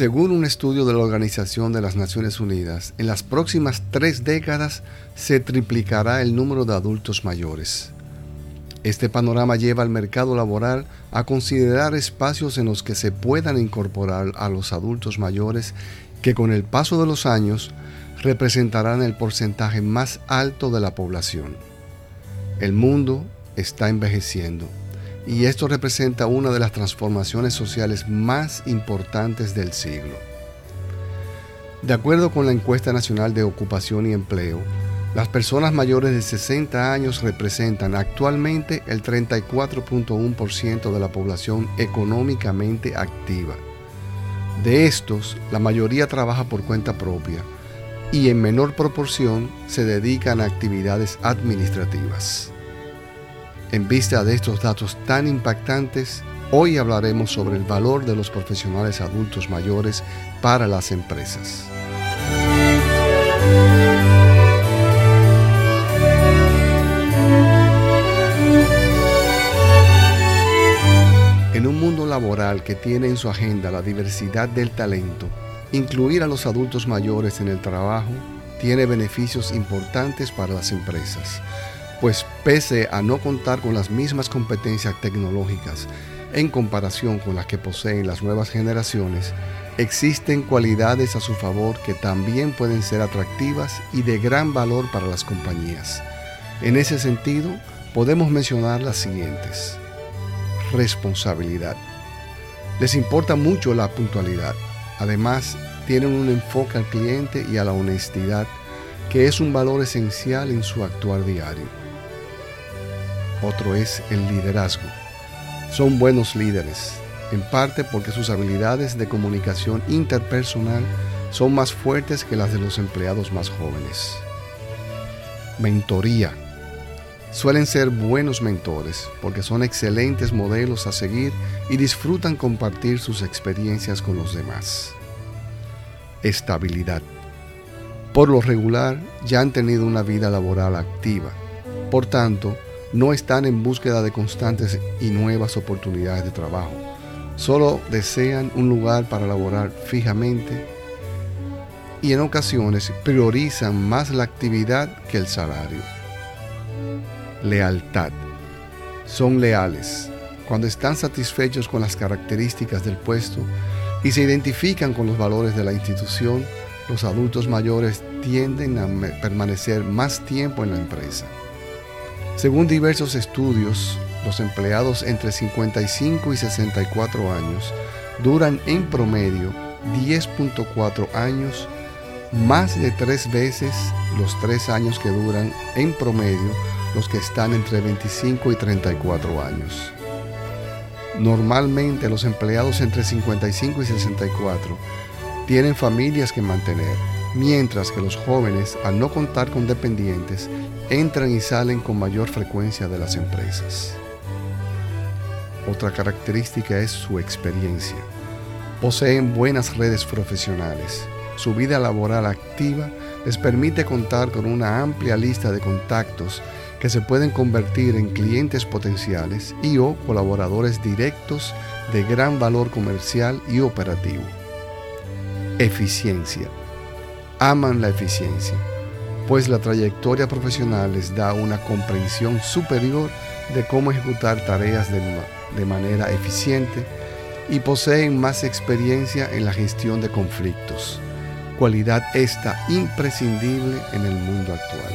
Según un estudio de la Organización de las Naciones Unidas, en las próximas tres décadas se triplicará el número de adultos mayores. Este panorama lleva al mercado laboral a considerar espacios en los que se puedan incorporar a los adultos mayores que con el paso de los años representarán el porcentaje más alto de la población. El mundo está envejeciendo y esto representa una de las transformaciones sociales más importantes del siglo. De acuerdo con la encuesta nacional de ocupación y empleo, las personas mayores de 60 años representan actualmente el 34.1% de la población económicamente activa. De estos, la mayoría trabaja por cuenta propia y en menor proporción se dedican a actividades administrativas. En vista de estos datos tan impactantes, hoy hablaremos sobre el valor de los profesionales adultos mayores para las empresas. En un mundo laboral que tiene en su agenda la diversidad del talento, incluir a los adultos mayores en el trabajo tiene beneficios importantes para las empresas pues pese a no contar con las mismas competencias tecnológicas en comparación con las que poseen las nuevas generaciones, existen cualidades a su favor que también pueden ser atractivas y de gran valor para las compañías. En ese sentido, podemos mencionar las siguientes. Responsabilidad. Les importa mucho la puntualidad. Además, tienen un enfoque al cliente y a la honestidad, que es un valor esencial en su actuar diario otro es el liderazgo. Son buenos líderes, en parte porque sus habilidades de comunicación interpersonal son más fuertes que las de los empleados más jóvenes. Mentoría. Suelen ser buenos mentores porque son excelentes modelos a seguir y disfrutan compartir sus experiencias con los demás. Estabilidad. Por lo regular ya han tenido una vida laboral activa. Por tanto, no están en búsqueda de constantes y nuevas oportunidades de trabajo. Solo desean un lugar para laborar fijamente y en ocasiones priorizan más la actividad que el salario. Lealtad. Son leales cuando están satisfechos con las características del puesto y se identifican con los valores de la institución, los adultos mayores tienden a permanecer más tiempo en la empresa. Según diversos estudios, los empleados entre 55 y 64 años duran en promedio 10.4 años, más de tres veces los tres años que duran en promedio los que están entre 25 y 34 años. Normalmente los empleados entre 55 y 64 tienen familias que mantener, mientras que los jóvenes, al no contar con dependientes, entran y salen con mayor frecuencia de las empresas. Otra característica es su experiencia. Poseen buenas redes profesionales. Su vida laboral activa les permite contar con una amplia lista de contactos que se pueden convertir en clientes potenciales y o colaboradores directos de gran valor comercial y operativo. Eficiencia aman la eficiencia, pues la trayectoria profesional les da una comprensión superior de cómo ejecutar tareas de, manera eficiente y poseen más experiencia en la gestión de conflictos, cualidad esta imprescindible en el mundo actual.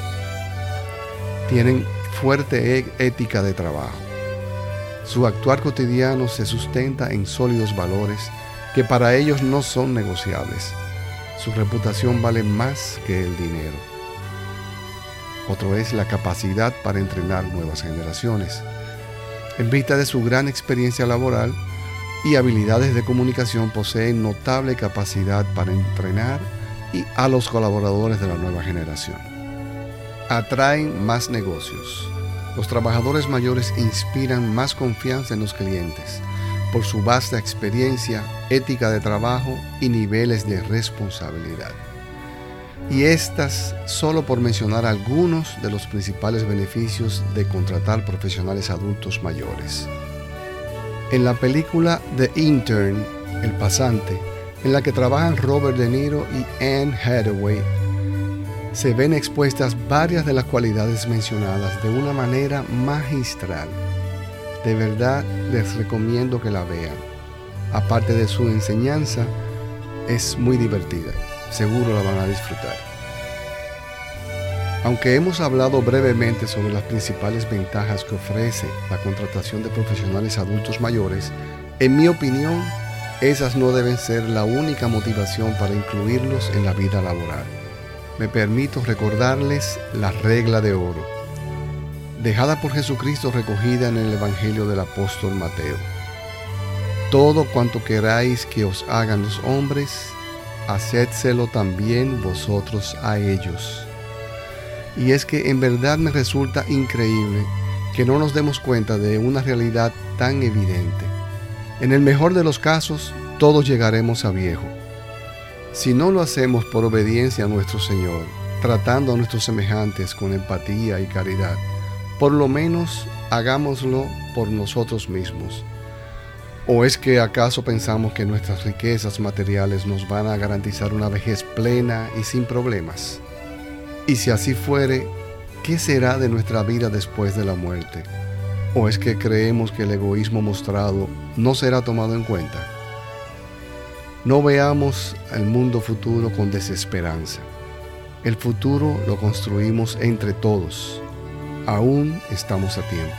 Tienen fuerte e-, ética de trabajo. Su actuar cotidiano se sustenta en sólidos valores que para ellos no son negociables su reputación vale más que el dinero. Otro es la capacidad para entrenar nuevas generaciones. En vista de su gran experiencia laboral y habilidades de comunicación, poseen notable capacidad para entrenar y a los colaboradores de la nueva generación. Atraen más negocios. Los trabajadores mayores inspiran más confianza en los clientes por su vasta experiencia, ética de trabajo y niveles de responsabilidad. Y estas solo por mencionar algunos de los principales beneficios de contratar profesionales adultos mayores. En la película The Intern, El pasante, en la que trabajan Robert De Niro y Anne Hathaway, se ven expuestas varias de las cualidades mencionadas de una manera magistral. De verdad les recomiendo que la vean. Aparte de su enseñanza, es muy divertida. Seguro la van a disfrutar. Aunque hemos hablado brevemente sobre las principales ventajas que ofrece la contratación de profesionales adultos mayores, en mi opinión, esas no deben ser la única motivación para incluirlos en la vida laboral. Me permito recordarles la regla de oro, dejada por Jesucristo recogida en el Evangelio del apóstol Mateo. Todo cuanto queráis que os hagan los hombres, hacedselo también vosotros a ellos. Y es que en verdad me resulta increíble que no nos demos cuenta de una realidad tan evidente. En el mejor de los casos, todos llegaremos a viejo. Si no lo hacemos por obediencia a nuestro Señor, tratando a nuestros semejantes con empatía y caridad, por lo menos hagámoslo por nosotros mismos. ¿O es que acaso pensamos que nuestras riquezas materiales nos van a garantizar una vejez plena y sin problemas? Y si así fuere, ¿qué será de nuestra vida después de la muerte? ¿O es que creemos que el egoísmo mostrado no será tomado en cuenta? No veamos el mundo futuro con desesperanza. El futuro lo construimos entre todos. Aún estamos a tiempo.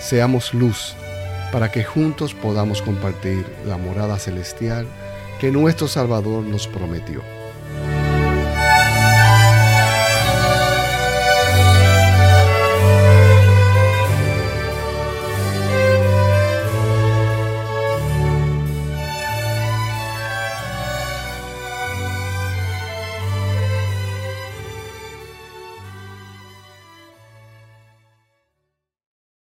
Seamos luz para que juntos podamos compartir la morada celestial que nuestro Salvador nos prometió.